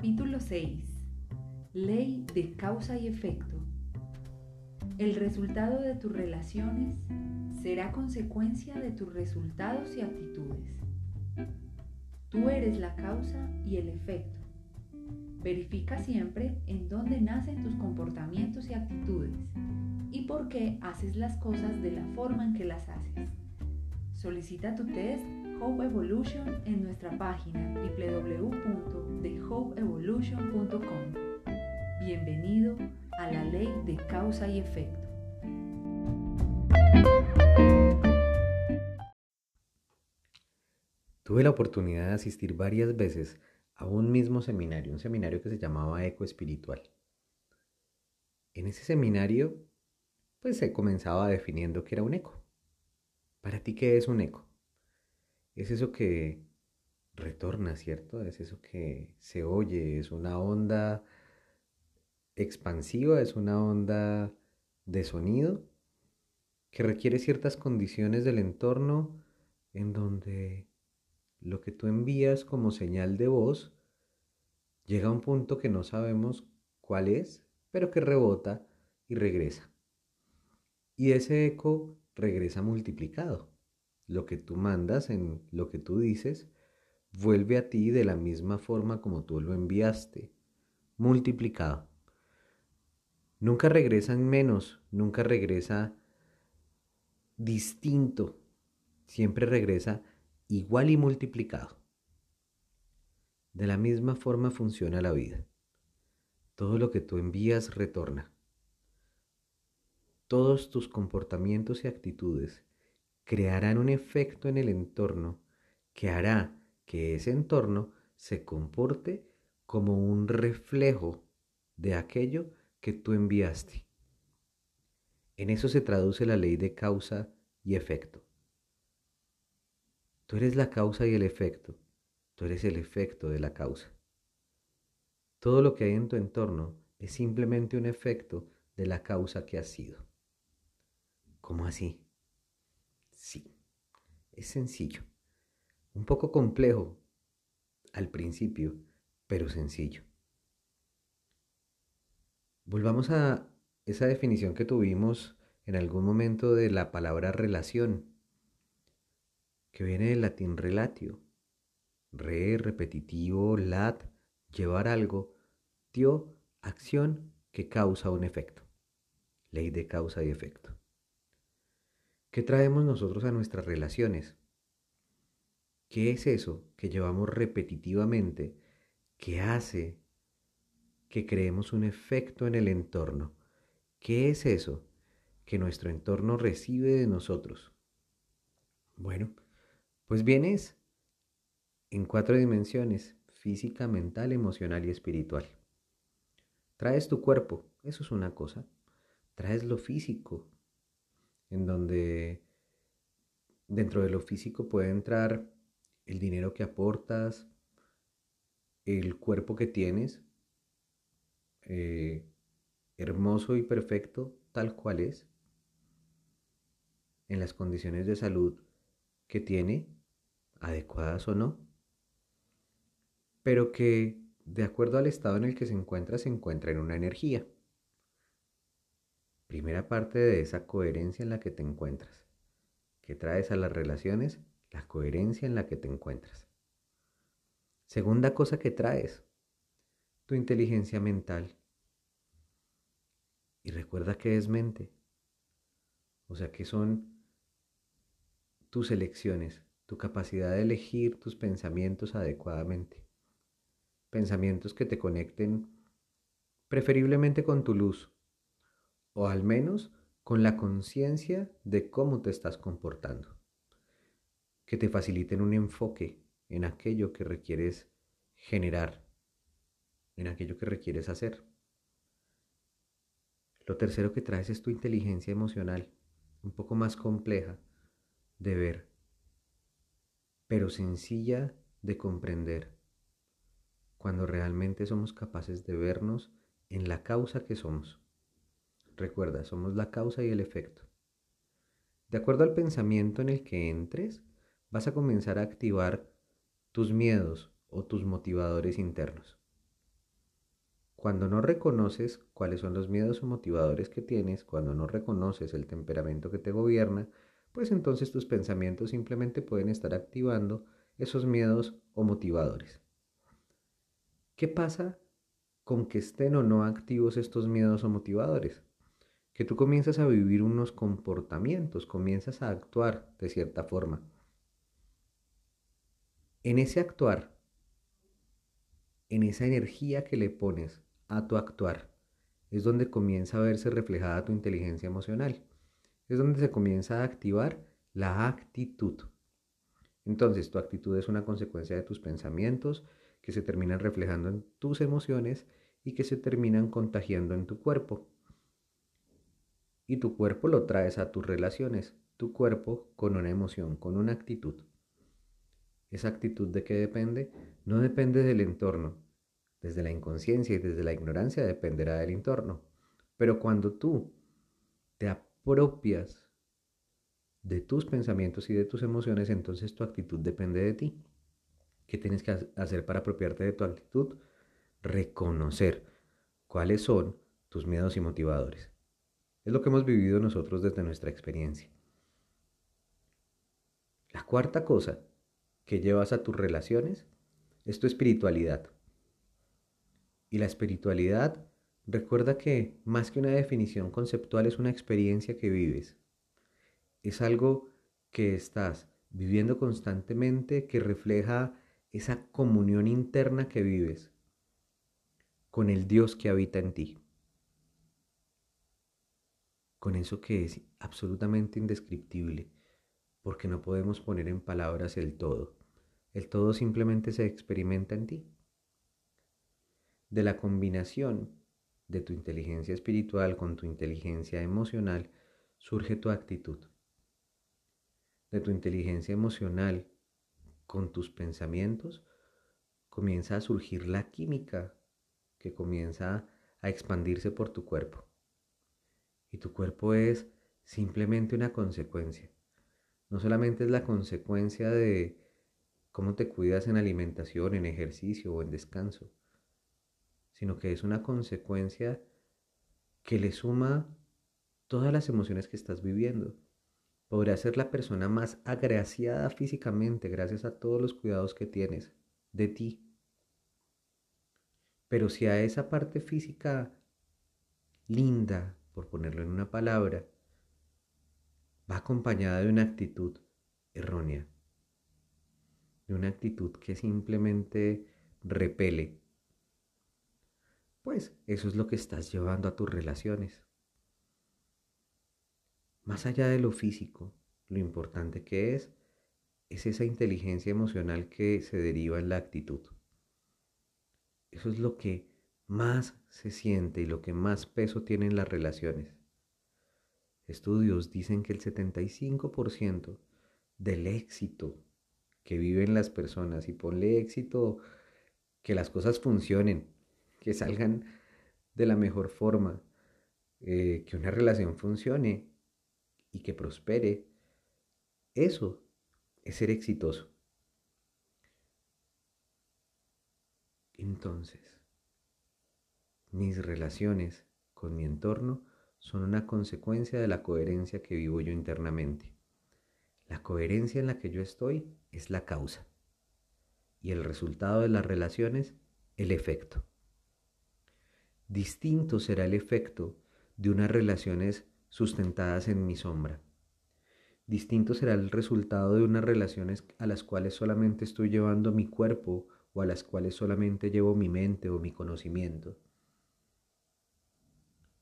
Capítulo 6. Ley de causa y efecto. El resultado de tus relaciones será consecuencia de tus resultados y actitudes. Tú eres la causa y el efecto. Verifica siempre en dónde nacen tus comportamientos y actitudes y por qué haces las cosas de la forma en que las haces. Solicita tu test Hope Evolution en nuestra página www.thehopeevolution.com. Bienvenido a la ley de causa y efecto. Tuve la oportunidad de asistir varias veces a un mismo seminario, un seminario que se llamaba Eco Espiritual. En ese seminario, pues se comenzaba definiendo que era un eco. ¿Para ti qué es un eco? es eso que retorna, ¿cierto? Es eso que se oye, es una onda expansiva, es una onda de sonido que requiere ciertas condiciones del entorno en donde lo que tú envías como señal de voz llega a un punto que no sabemos cuál es, pero que rebota y regresa. Y ese eco regresa multiplicado lo que tú mandas, en lo que tú dices, vuelve a ti de la misma forma como tú lo enviaste, multiplicado. Nunca regresa en menos, nunca regresa distinto, siempre regresa igual y multiplicado. De la misma forma funciona la vida. Todo lo que tú envías retorna. Todos tus comportamientos y actitudes crearán un efecto en el entorno que hará que ese entorno se comporte como un reflejo de aquello que tú enviaste. En eso se traduce la ley de causa y efecto. Tú eres la causa y el efecto. Tú eres el efecto de la causa. Todo lo que hay en tu entorno es simplemente un efecto de la causa que has sido. ¿Cómo así? Sí, es sencillo. Un poco complejo al principio, pero sencillo. Volvamos a esa definición que tuvimos en algún momento de la palabra relación, que viene del latín relatio. Re, repetitivo, lat, llevar algo, tio, acción que causa un efecto. Ley de causa y efecto. ¿Qué traemos nosotros a nuestras relaciones? ¿Qué es eso que llevamos repetitivamente que hace que creemos un efecto en el entorno? ¿Qué es eso que nuestro entorno recibe de nosotros? Bueno, pues vienes en cuatro dimensiones, física, mental, emocional y espiritual. Traes tu cuerpo, eso es una cosa. Traes lo físico, en donde dentro de lo físico puede entrar el dinero que aportas, el cuerpo que tienes, eh, hermoso y perfecto tal cual es, en las condiciones de salud que tiene, adecuadas o no, pero que de acuerdo al estado en el que se encuentra, se encuentra en una energía. Primera parte de esa coherencia en la que te encuentras. ¿Qué traes a las relaciones? La coherencia en la que te encuentras. Segunda cosa que traes, tu inteligencia mental. Y recuerda que es mente. O sea que son tus elecciones, tu capacidad de elegir tus pensamientos adecuadamente. Pensamientos que te conecten preferiblemente con tu luz, o al menos con la conciencia de cómo te estás comportando, que te faciliten un enfoque en aquello que requieres generar, en aquello que requieres hacer. Lo tercero que traes es tu inteligencia emocional, un poco más compleja de ver, pero sencilla de comprender, cuando realmente somos capaces de vernos en la causa que somos. Recuerda, somos la causa y el efecto. De acuerdo al pensamiento en el que entres, vas a comenzar a activar tus miedos o tus motivadores internos. cuando no reconoces cuáles son los miedos o motivadores que tienes, cuando no reconoces el temperamento que te gobierna, pues entonces tus pensamientos simplemente pueden estar activando esos miedos o motivadores. ¿Qué pasa con que estén o no activos estos miedos o motivadores? Que tú comienzas a vivir unos comportamientos, comienzas a actuar de cierta forma. En ese actuar, en esa energía que le pones a tu actuar, es donde comienza a verse reflejada tu inteligencia emocional. Es donde se comienza a activar la actitud. Entonces, tu actitud es una consecuencia de tus pensamientos que se terminan reflejando en tus emociones y que se terminan contagiando en tu cuerpo. Y tu cuerpo lo traes a tus relaciones, tu cuerpo con una emoción, con una actitud. ¿Esa actitud de qué depende? No depende del entorno. Desde la inconsciencia y desde la ignorancia dependerá del entorno. Pero cuando tú te apropias de tus pensamientos y de tus emociones, entonces tu actitud depende de ti. ¿Qué tienes que hacer para apropiarte de tu actitud? Reconocer cuáles son tus miedos y motivadores. Es lo que hemos vivido nosotros desde nuestra experiencia. La cuarta cosa que llevas a tus relaciones es tu espiritualidad. Y la espiritualidad, recuerda que más que una definición conceptual es una experiencia que vives. Es algo que estás viviendo constantemente que refleja esa comunión interna que vives con el Dios que habita en ti. Con eso que es absolutamente indescriptible, porque no podemos poner en palabras el todo. El todo simplemente se experimenta en ti. De la combinación de tu inteligencia espiritual con tu inteligencia emocional surge tu actitud. De tu inteligencia emocional con tus pensamientos, comienza a surgir la química que comienza a expandirse por tu cuerpo. Y tu cuerpo es simplemente una consecuencia. No solamente es la consecuencia de cómo te cuidas en alimentación, en ejercicio o en descanso, sino que es una consecuencia que le suma todas las emociones que estás viviendo podrás ser la persona más agraciada físicamente gracias a todos los cuidados que tienes de ti. Pero si a esa parte física linda, por ponerlo en una palabra, va acompañada de una actitud errónea, de una actitud que simplemente repele, pues eso es lo que estás llevando a tus relaciones. Más allá de lo físico, lo importante que es es esa inteligencia emocional que se deriva en la actitud. Eso es lo que más se siente y lo que más peso tiene en las relaciones. Estudios dicen que el 75% del éxito que viven las personas, y ponle éxito, que las cosas funcionen, que salgan de la mejor forma, eh, que una relación funcione, y que prospere, eso es ser exitoso. Entonces, mis relaciones con mi entorno son una consecuencia de la coherencia que vivo yo internamente. La coherencia en la que yo estoy es la causa y el resultado de las relaciones el efecto. Distinto será el efecto de unas relaciones sustentadas en mi sombra. Distinto será el resultado de unas relaciones a las cuales solamente estoy llevando mi cuerpo o a las cuales solamente llevo mi mente o mi conocimiento.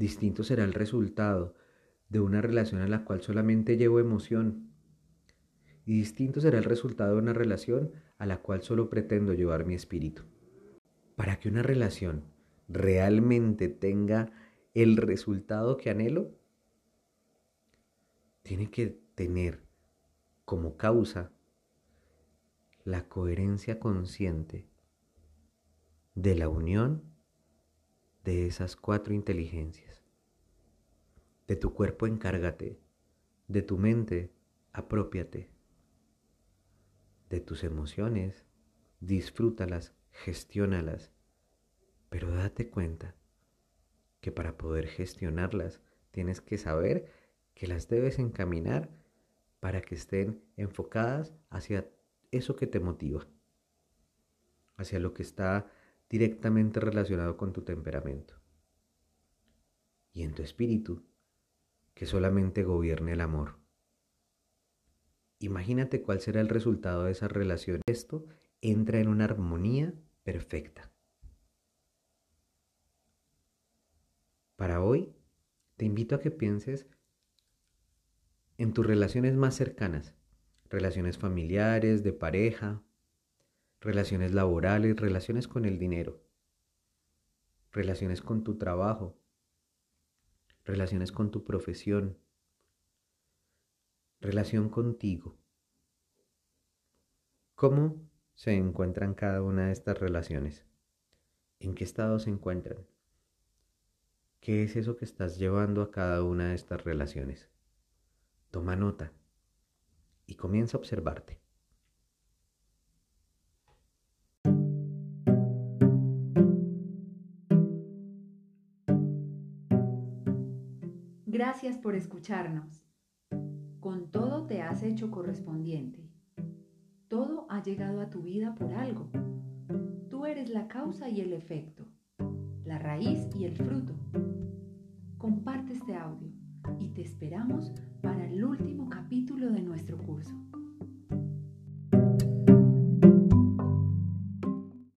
Distinto será el resultado de una relación a la cual solamente llevo emoción. Y distinto será el resultado de una relación a la cual solo pretendo llevar mi espíritu. Para que una relación realmente tenga el resultado que anhelo, tiene que tener como causa la coherencia consciente de la unión de esas cuatro inteligencias. De tu cuerpo encárgate, de tu mente apropiate, de tus emociones disfrútalas, gestiónalas. Pero date cuenta que para poder gestionarlas tienes que saber que las debes encaminar para que estén enfocadas hacia eso que te motiva, hacia lo que está directamente relacionado con tu temperamento. Y en tu espíritu, que solamente gobierne el amor. Imagínate cuál será el resultado de esa relación. Esto entra en una armonía perfecta. Para hoy, te invito a que pienses en tus relaciones más cercanas, relaciones familiares, de pareja, relaciones laborales, relaciones con el dinero, relaciones con tu trabajo, relaciones con tu profesión, relación contigo. ¿Cómo se encuentran cada una de estas relaciones? ¿En qué estado se encuentran? ¿Qué es eso que estás llevando a cada una de estas relaciones? Toma nota y comienza a observarte. Gracias por escucharnos. Con todo te has hecho correspondiente. Todo ha llegado a tu vida por algo. Tú eres la causa y el efecto, la raíz y el fruto. Comparte este audio y te esperamos para el último capítulo de nuestro curso.